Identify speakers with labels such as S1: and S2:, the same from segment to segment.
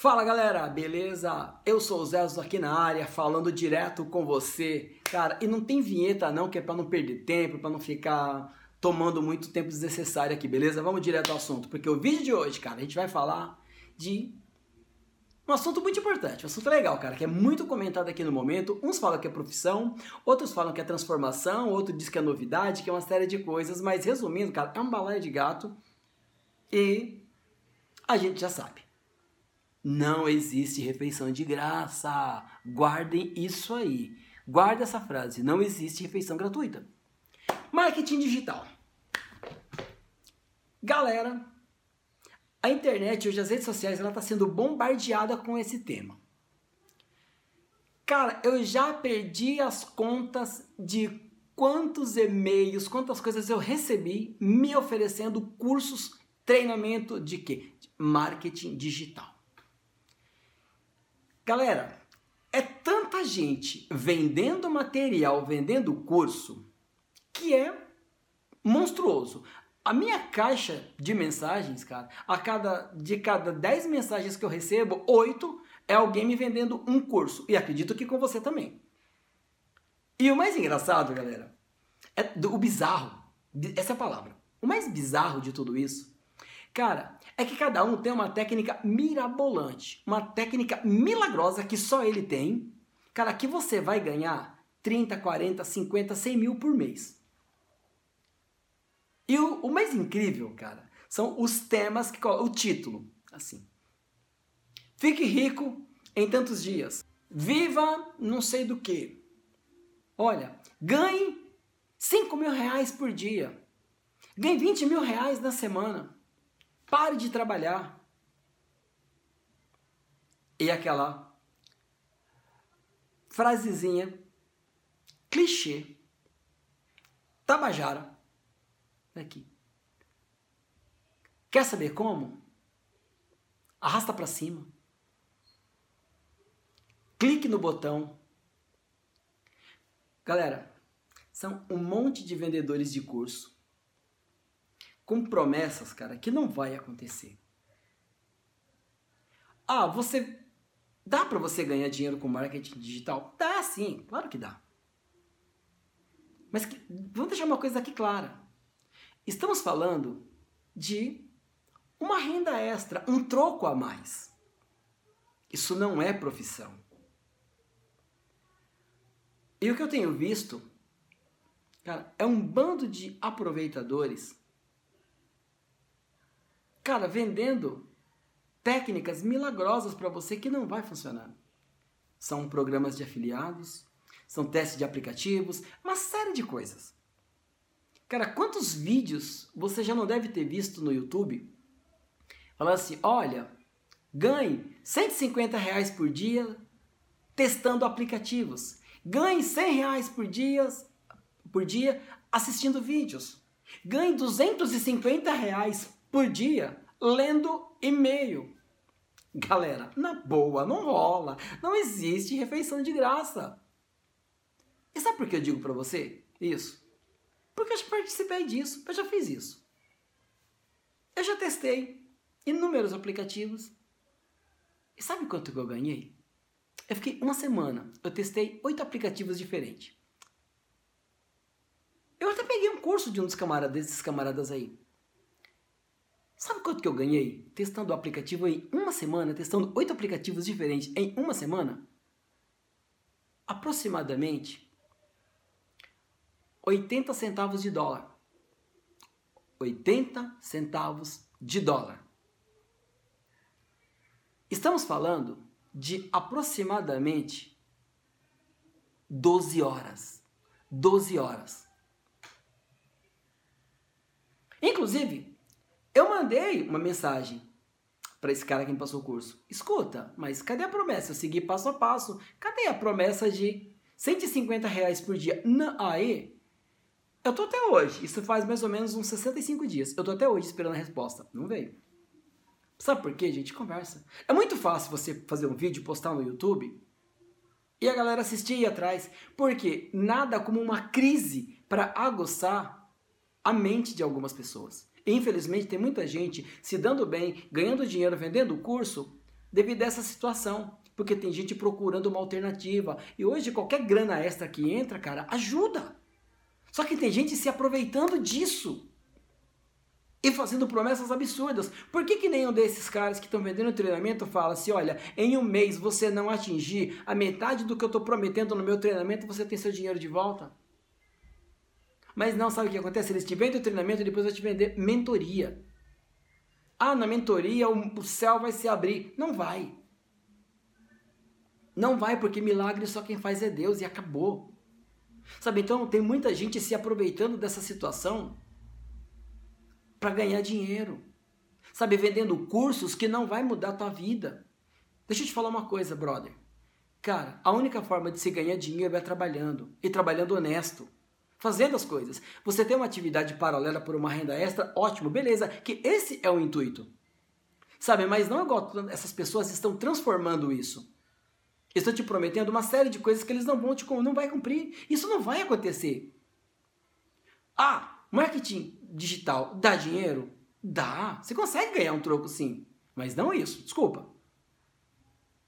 S1: Fala galera, beleza? Eu sou o Zezo aqui na área, falando direto com você. Cara, e não tem vinheta não, que é pra não perder tempo, pra não ficar tomando muito tempo desnecessário aqui, beleza? Vamos direto ao assunto, porque o vídeo de hoje, cara, a gente vai falar de um assunto muito importante, um assunto legal, cara, que é muito comentado aqui no momento. Uns falam que é profissão, outros falam que é transformação, outro diz que é novidade, que é uma série de coisas, mas resumindo, cara, é um balaio de gato e a gente já sabe. Não existe refeição de graça. Guardem isso aí. Guarde essa frase. Não existe refeição gratuita. Marketing digital. Galera, a internet hoje, as redes sociais, ela está sendo bombardeada com esse tema. Cara, eu já perdi as contas de quantos e-mails, quantas coisas eu recebi me oferecendo cursos, treinamento de quê? Marketing digital. Galera, é tanta gente vendendo material, vendendo curso, que é monstruoso. A minha caixa de mensagens, cara, a cada de cada 10 mensagens que eu recebo, 8 é alguém me vendendo um curso. E acredito que com você também. E o mais engraçado, galera, é do, o bizarro. Essa é a palavra. O mais bizarro de tudo isso Cara, é que cada um tem uma técnica mirabolante, uma técnica milagrosa que só ele tem. Cara, que você vai ganhar 30, 40, 50, 100 mil por mês. E o, o mais incrível, cara, são os temas que o título, assim. Fique rico em tantos dias. Viva não sei do que. Olha, ganhe 5 mil reais por dia. Ganhe 20 mil reais na semana. Pare de trabalhar. E aquela frasezinha clichê, tabajara, aqui. Quer saber como? Arrasta para cima. Clique no botão. Galera, são um monte de vendedores de curso com promessas, cara, que não vai acontecer. Ah, você dá para você ganhar dinheiro com marketing digital? Dá sim, claro que dá. Mas que, vamos deixar uma coisa aqui clara. Estamos falando de uma renda extra, um troco a mais. Isso não é profissão. E o que eu tenho visto, cara, é um bando de aproveitadores Cara, vendendo técnicas milagrosas para você que não vai funcionar. São programas de afiliados, são testes de aplicativos, uma série de coisas. Cara, quantos vídeos você já não deve ter visto no YouTube falando assim: olha, ganhe 150 reais por dia testando aplicativos, ganhe 100 reais por dia, por dia assistindo vídeos, ganhe 250 reais por dia lendo e-mail. Galera, na boa, não rola. Não existe refeição de graça. E sabe por que eu digo para você isso? Porque eu já participei disso, eu já fiz isso. Eu já testei inúmeros aplicativos. E sabe quanto que eu ganhei? Eu fiquei uma semana, eu testei oito aplicativos diferentes. Eu até peguei um curso de um dos camaradas, desses camaradas aí. Sabe quanto que eu ganhei testando o aplicativo em uma semana, testando oito aplicativos diferentes em uma semana? Aproximadamente 80 centavos de dólar. 80 centavos de dólar. Estamos falando de aproximadamente 12 horas. 12 horas. Inclusive, eu mandei uma mensagem para esse cara que me passou o curso. Escuta, mas cadê a promessa? Eu segui passo a passo. Cadê a promessa de 150 reais por dia? Não, aí, eu tô até hoje. Isso faz mais ou menos uns 65 dias. Eu tô até hoje esperando a resposta. Não veio. Sabe por quê, gente? Conversa. É muito fácil você fazer um vídeo, postar no YouTube e a galera assistir e ir atrás. Porque nada como uma crise para aguçar a mente de algumas pessoas. Infelizmente, tem muita gente se dando bem, ganhando dinheiro, vendendo curso, devido a essa situação. Porque tem gente procurando uma alternativa. E hoje qualquer grana extra que entra, cara, ajuda. Só que tem gente se aproveitando disso. E fazendo promessas absurdas. Por que, que nenhum desses caras que estão vendendo treinamento fala assim: olha, em um mês você não atingir a metade do que eu estou prometendo no meu treinamento, você tem seu dinheiro de volta? Mas não, sabe o que acontece? Eles te vendem o treinamento e depois vão te vender mentoria. Ah, na mentoria o céu vai se abrir. Não vai. Não vai, porque milagre só quem faz é Deus e acabou. Sabe, então tem muita gente se aproveitando dessa situação para ganhar dinheiro. Sabe, vendendo cursos que não vai mudar a tua vida. Deixa eu te falar uma coisa, brother. Cara, a única forma de se ganhar dinheiro é trabalhando e trabalhando honesto fazendo as coisas. Você tem uma atividade paralela por uma renda extra, ótimo, beleza, que esse é o intuito. Sabe, mas não é igual essas pessoas estão transformando isso. Estão te prometendo uma série de coisas que eles não vão te não vai cumprir. Isso não vai acontecer. Ah, marketing digital dá dinheiro? Dá. Você consegue ganhar um troco sim, mas não isso. Desculpa.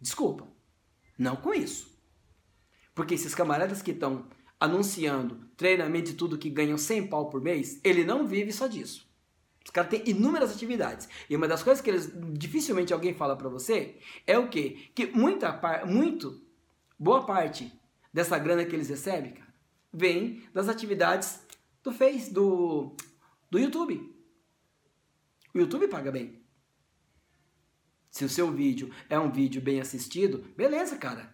S1: Desculpa. Não com isso. Porque esses camaradas que estão anunciando treinamento e tudo que ganham 100 pau por mês, ele não vive só disso. Os caras têm inúmeras atividades. E uma das coisas que eles dificilmente alguém fala para você é o quê? Que muita muito boa parte dessa grana que eles recebem, cara, vem das atividades do Face, do do YouTube. O YouTube paga bem. Se o seu vídeo é um vídeo bem assistido, beleza, cara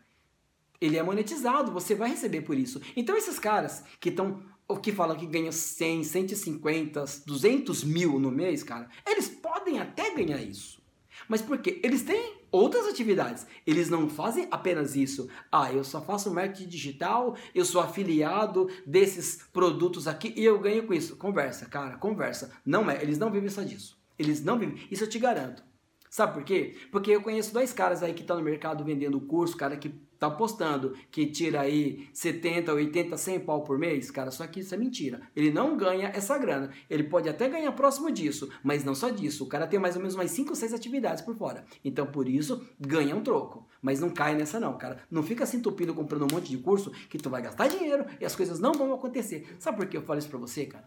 S1: ele é monetizado, você vai receber por isso. Então esses caras que estão o que falam que ganham 100, 150, 200 mil no mês, cara, eles podem até ganhar isso. Mas por quê? Eles têm outras atividades. Eles não fazem apenas isso. Ah, eu só faço marketing digital, eu sou afiliado desses produtos aqui e eu ganho com isso. Conversa, cara, conversa. Não é, eles não vivem só disso. Eles não vivem. Isso eu te garanto. Sabe por quê? Porque eu conheço dois caras aí que estão no mercado vendendo curso, cara que tá postando que tira aí 70, 80, 100 pau por mês, cara, só que isso é mentira. Ele não ganha essa grana. Ele pode até ganhar próximo disso, mas não só disso. O cara tem mais ou menos mais 5 ou 6 atividades por fora. Então, por isso, ganha um troco. Mas não cai nessa não, cara. Não fica se entupindo comprando um monte de curso que tu vai gastar dinheiro e as coisas não vão acontecer. Sabe por que eu falo isso pra você, cara?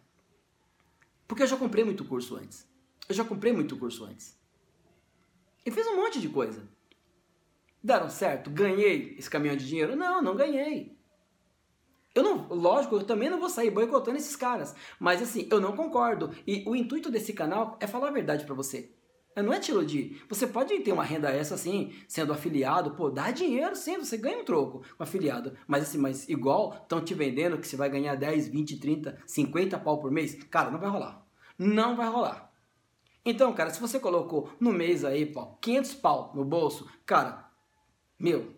S1: Porque eu já comprei muito curso antes. Eu já comprei muito curso antes. E fiz um monte de coisa. Deram certo? Ganhei esse caminhão de dinheiro? Não, não ganhei. Eu não, lógico, eu também não vou sair boicotando esses caras. Mas assim, eu não concordo. E o intuito desse canal é falar a verdade para você. Não é te iludir. Você pode ter uma renda essa assim, sendo afiliado, pô, dá dinheiro sim, você ganha um troco com afiliado. Mas assim, mas igual estão te vendendo que você vai ganhar 10, 20, 30, 50 pau por mês, cara, não vai rolar. Não vai rolar. Então, cara, se você colocou no mês aí, pô, 500 pau no bolso, cara, meu,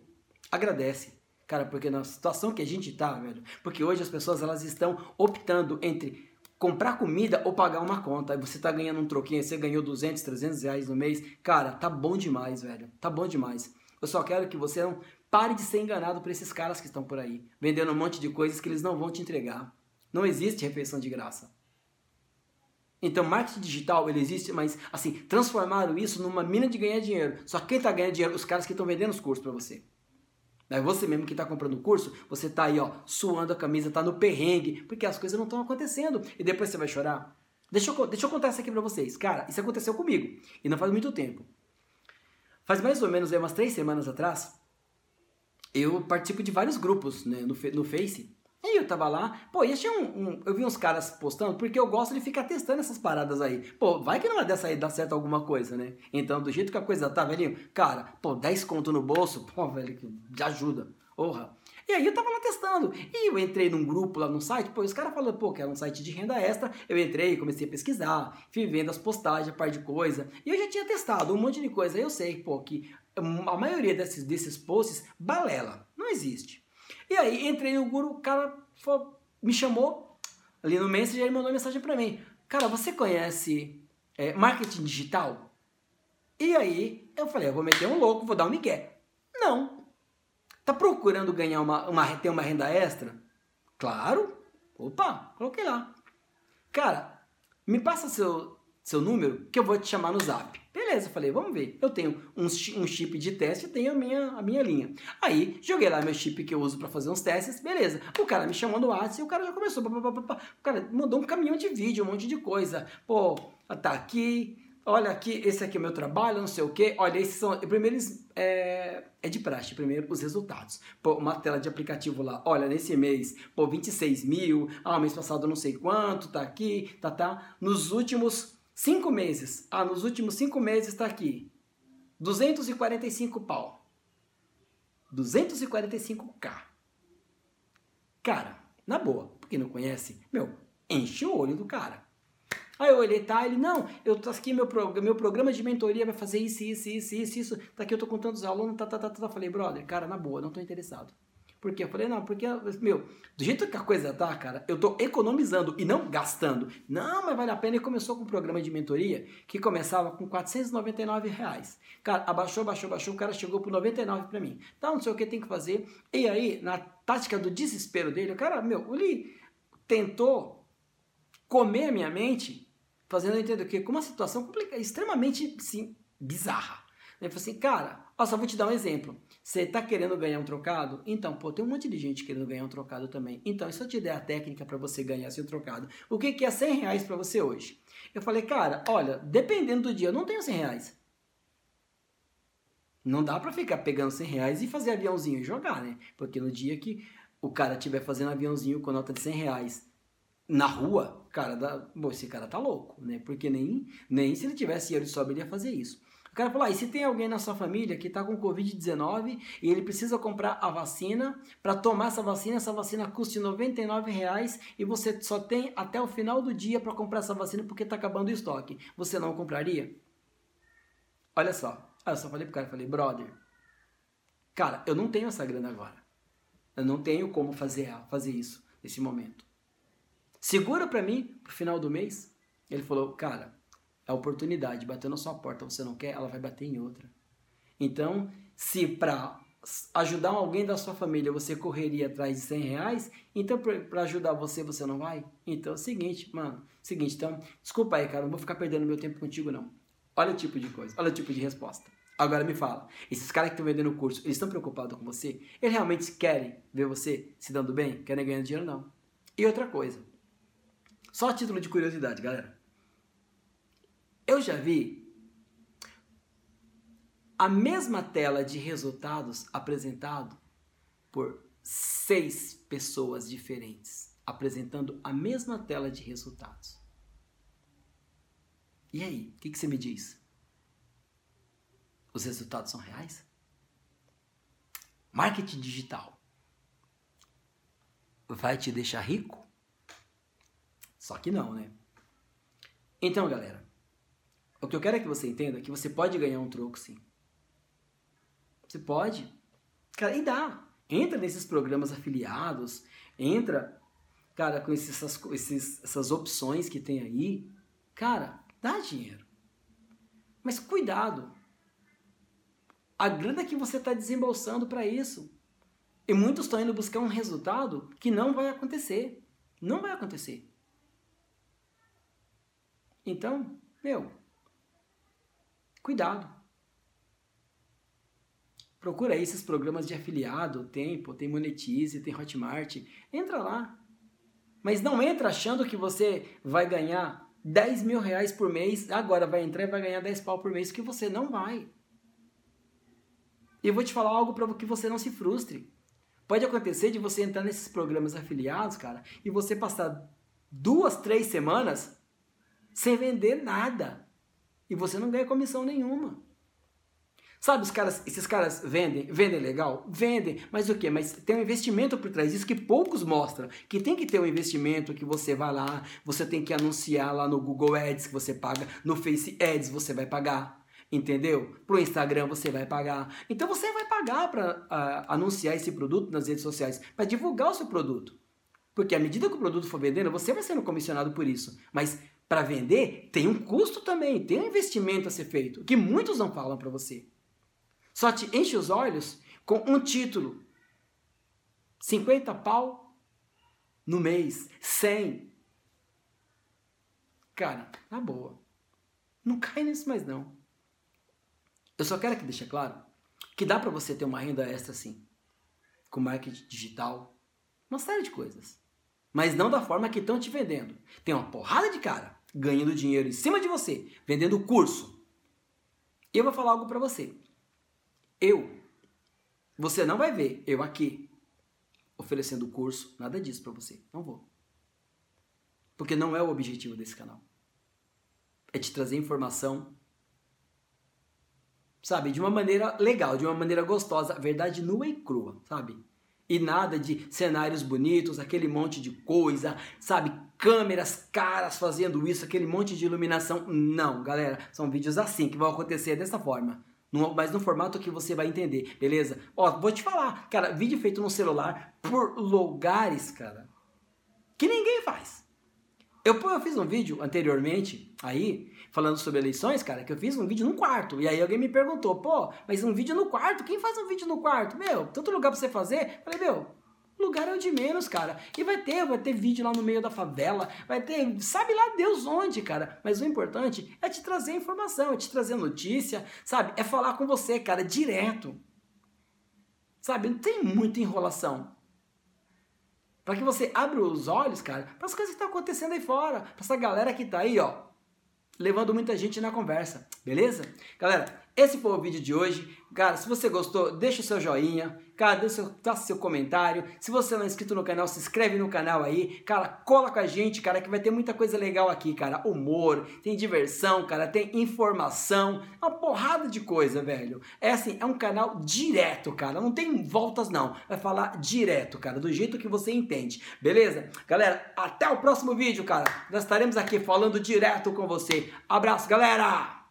S1: agradece. Cara, porque na situação que a gente tá, velho, porque hoje as pessoas elas estão optando entre comprar comida ou pagar uma conta. Aí você tá ganhando um troquinho, você ganhou 200, 300 reais no mês. Cara, tá bom demais, velho. Tá bom demais. Eu só quero que você não pare de ser enganado por esses caras que estão por aí, vendendo um monte de coisas que eles não vão te entregar. Não existe refeição de graça. Então, marketing digital, ele existe, mas, assim, transformaram isso numa mina de ganhar dinheiro. Só quem está ganhando dinheiro? Os caras que estão vendendo os cursos para você. É você mesmo que está comprando o curso, você está aí, ó, suando a camisa, está no perrengue, porque as coisas não estão acontecendo. E depois você vai chorar. Deixa eu, deixa eu contar isso aqui para vocês. Cara, isso aconteceu comigo. E não faz muito tempo. Faz mais ou menos aí, umas três semanas atrás, eu participo de vários grupos né, no, no Face e eu tava lá, pô, achei um, um, Eu vi uns caras postando, porque eu gosto de ficar testando essas paradas aí. Pô, vai que não é dessa aí dar certo alguma coisa, né? Então, do jeito que a coisa tá, velhinho, cara, pô, 10 conto no bolso, pô, velho, que ajuda. Porra. E aí eu tava lá testando. E eu entrei num grupo lá no site, pô, os caras falaram, pô, que era um site de renda extra. Eu entrei, comecei a pesquisar, fui vendo as postagens, a par de coisa. E eu já tinha testado um monte de coisa. Eu sei, pô, que a maioria desses, desses posts balela. Não existe. E aí entrei no Guru, o cara me chamou ali no Messenger e mandou mensagem para mim. Cara, você conhece é, marketing digital? E aí eu falei, eu vou meter um louco, vou dar um migué. Não. Tá procurando ganhar uma, uma, ter uma renda extra? Claro. Opa, coloquei lá. Cara, me passa seu, seu número que eu vou te chamar no zap. Beleza, falei, vamos ver. Eu tenho um, um chip de teste, tenho a minha, a minha linha. Aí, joguei lá meu chip que eu uso para fazer uns testes, beleza. O cara me chamou no WhatsApp e o cara já começou. Pá, o cara mandou um caminhão de vídeo, um monte de coisa. Pô, tá aqui, olha aqui, esse aqui é o meu trabalho, não sei o quê. Olha, esses são. Primeiro. É, é de praxe, primeiro os resultados. Pô, uma tela de aplicativo lá. Olha, nesse mês, pô, 26 mil. Ah, mês passado não sei quanto, tá aqui, tá, tá. Nos últimos Cinco meses. Ah, nos últimos cinco meses está aqui. 245 pau. 245k. Cara, na boa, porque não conhece, meu, enche o olho do cara. Aí eu olhei, tá? Ele, não, eu tô aqui, meu, pro, meu programa de mentoria vai fazer isso, isso, isso, isso, isso. Tá aqui, eu tô contando os alunos, tá, tá, tá, tá. Falei, brother, cara, na boa, não tô interessado. Por quê? Eu falei, não, porque, meu, do jeito que a coisa tá, cara, eu tô economizando e não gastando. Não, mas vale a pena. E começou com um programa de mentoria que começava com 499 reais. Cara, abaixou, abaixou, abaixou, o cara chegou por 99 para mim. Então, não sei o que tem que fazer. E aí, na tática do desespero dele, o cara, meu, ele tentou comer a minha mente, fazendo eu entender o quê? Com uma situação extremamente, sim, bizarra. Ele falou assim, cara, ó, só vou te dar um exemplo. Você está querendo ganhar um trocado? Então, pô, tem um monte de gente querendo ganhar um trocado também. Então, se eu te der a técnica para você ganhar seu trocado, o que, que é 100 reais para você hoje? Eu falei, cara, olha, dependendo do dia, eu não tenho 100 reais. Não dá para ficar pegando 100 reais e fazer aviãozinho e jogar, né? Porque no dia que o cara estiver fazendo aviãozinho com nota de 100 reais na rua, cara, dá, bom, esse cara tá louco, né? Porque nem, nem se ele tivesse dinheiro de sobra ele ia fazer isso. Cara falou: ah, e se tem alguém na sua família que está com Covid-19 e ele precisa comprar a vacina, para tomar essa vacina, essa vacina custa R$ reais e você só tem até o final do dia para comprar essa vacina porque está acabando o estoque. Você não compraria? Olha só. Aí eu só falei pro cara, falei, brother, cara, eu não tenho essa grana agora. Eu não tenho como fazer, fazer isso nesse momento. Segura para mim pro final do mês. Ele falou, cara, a oportunidade bateu na sua porta, você não quer, ela vai bater em outra. Então, se para ajudar alguém da sua família você correria atrás de 100 reais, então para ajudar você, você não vai? Então é o seguinte, mano, seguinte, então, desculpa aí, cara, não vou ficar perdendo meu tempo contigo não. Olha o tipo de coisa, olha o tipo de resposta. Agora me fala, esses caras que estão vendendo o curso, eles estão preocupados com você? Eles realmente querem ver você se dando bem? Querem ganhar dinheiro? Não. E outra coisa, só a título de curiosidade, galera. Eu já vi a mesma tela de resultados apresentado por seis pessoas diferentes, apresentando a mesma tela de resultados. E aí, o que, que você me diz? Os resultados são reais? Marketing digital vai te deixar rico? Só que não, né? Então, galera, o que eu quero é que você entenda que você pode ganhar um troco sim. Você pode. Cara, e dá. Entra nesses programas afiliados, entra, cara, com essas, esses, essas opções que tem aí. Cara, dá dinheiro. Mas cuidado. A grana que você está desembolsando para isso. E muitos estão indo buscar um resultado que não vai acontecer. Não vai acontecer. Então, meu, Cuidado. Procura aí esses programas de afiliado, tem, pô, tem Monetize, tem Hotmart, entra lá. Mas não entra achando que você vai ganhar 10 mil reais por mês, agora vai entrar e vai ganhar 10 pau por mês, que você não vai. E eu vou te falar algo para que você não se frustre. Pode acontecer de você entrar nesses programas afiliados, cara, e você passar duas, três semanas sem vender nada. E você não ganha comissão nenhuma. Sabe, os caras, esses caras vendem, vendem legal? Vendem, mas o quê? Mas tem um investimento por trás disso que poucos mostram. Que tem que ter um investimento que você vai lá, você tem que anunciar lá no Google Ads que você paga, no Face Ads você vai pagar, entendeu? Pro Instagram você vai pagar. Então você vai pagar para uh, ah, anunciar esse produto nas redes sociais, para divulgar o seu produto. Porque à medida que o produto for vendendo, você vai sendo comissionado por isso. Mas para vender, tem um custo também, tem um investimento a ser feito, que muitos não falam para você. Só te enche os olhos com um título. 50 pau no mês, 100. Cara, na boa. Não cai nisso mais não. Eu só quero que deixe claro que dá para você ter uma renda extra sim. Com marketing digital, uma série de coisas. Mas não da forma que estão te vendendo. Tem uma porrada de cara ganhando dinheiro em cima de você, vendendo curso. Eu vou falar algo para você. Eu, você não vai ver eu aqui oferecendo curso, nada disso para você. Não vou. Porque não é o objetivo desse canal. É te trazer informação, sabe, de uma maneira legal, de uma maneira gostosa, verdade nua e crua, sabe? E nada de cenários bonitos, aquele monte de coisa, sabe? Câmeras caras fazendo isso, aquele monte de iluminação. Não, galera, são vídeos assim que vão acontecer dessa forma. mas no formato que você vai entender, beleza? Ó, vou te falar, cara, vídeo feito no celular por lugares, cara, que ninguém faz. Eu, eu fiz um vídeo anteriormente aí, falando sobre eleições, cara, que eu fiz um vídeo no quarto. E aí alguém me perguntou, pô, mas um vídeo no quarto? Quem faz um vídeo no quarto? Meu, tanto lugar pra você fazer. Falei, meu, lugar é o de menos, cara. E vai ter, vai ter vídeo lá no meio da favela, vai ter, sabe lá Deus onde, cara. Mas o importante é te trazer informação, é te trazer notícia, sabe? É falar com você, cara, direto. Sabe? Não tem muita enrolação. Para que você abra os olhos, cara, para as coisas que estão acontecendo aí fora, para essa galera que tá aí, ó, levando muita gente na conversa, beleza? Galera, esse foi o vídeo de hoje. Cara, se você gostou, deixa o seu joinha. Cara, deixa seu, seu comentário. Se você não é inscrito no canal, se inscreve no canal aí. Cara, cola com a gente, cara, que vai ter muita coisa legal aqui, cara. Humor, tem diversão, cara, tem informação. É uma porrada de coisa, velho. É assim, é um canal direto, cara. Não tem voltas, não. Vai falar direto, cara, do jeito que você entende. Beleza? Galera, até o próximo vídeo, cara. Nós estaremos aqui falando direto com você. Abraço, galera!